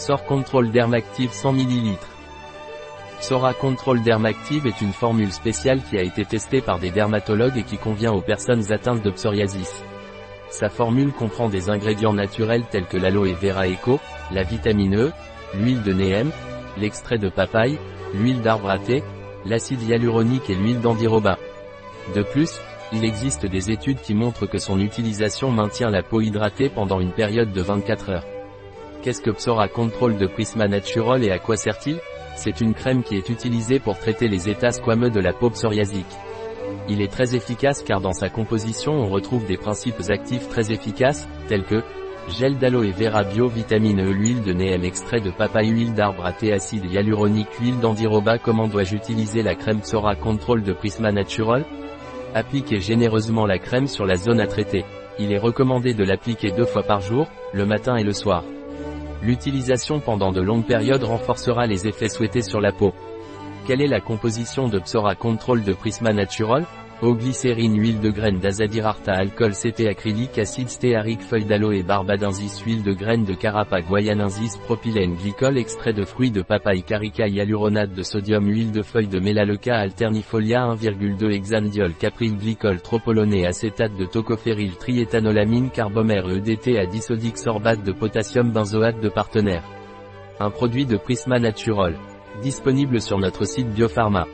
Psor Control Dermactive 100 ml. Psora Control Dermactive est une formule spéciale qui a été testée par des dermatologues et qui convient aux personnes atteintes de psoriasis. Sa formule comprend des ingrédients naturels tels que l'aloe vera eco, la vitamine E, l'huile de néem, l'extrait de papaye, l'huile d'arbre à thé, l'acide hyaluronique et l'huile d'andiroba. De plus, il existe des études qui montrent que son utilisation maintient la peau hydratée pendant une période de 24 heures. Qu'est-ce que Psora Control de Prisma Natural et à quoi sert-il? C'est une crème qui est utilisée pour traiter les états squameux de la peau psoriasique. Il est très efficace car dans sa composition on retrouve des principes actifs très efficaces, tels que gel d'aloe vera bio vitamine E l'huile de néem extrait de papaye huile d'arbre à thé acide hyaluronique huile d'andiroba comment dois-je utiliser la crème Psora Control de Prisma Natural Appliquez généreusement la crème sur la zone à traiter. Il est recommandé de l'appliquer deux fois par jour, le matin et le soir. L'utilisation pendant de longues périodes renforcera les effets souhaités sur la peau. Quelle est la composition de Psora Control de Prisma Natural? Eau glycérine huile de graines d'azadirarta alcool CT acrylique acide stéarique feuille d'aloe barbadensis huile de graines de carapa guayanensis propylène glycol extrait de fruits de papaye carica hyaluronate de sodium huile de feuille de mélaleuca alternifolia 1,2 hexandiol capril glycol tropoloné acétate de tocophéryl triéthanolamine carbomère EDT à sorbate de potassium benzoate de partenaire. Un produit de Prisma Natural. Disponible sur notre site Biopharma.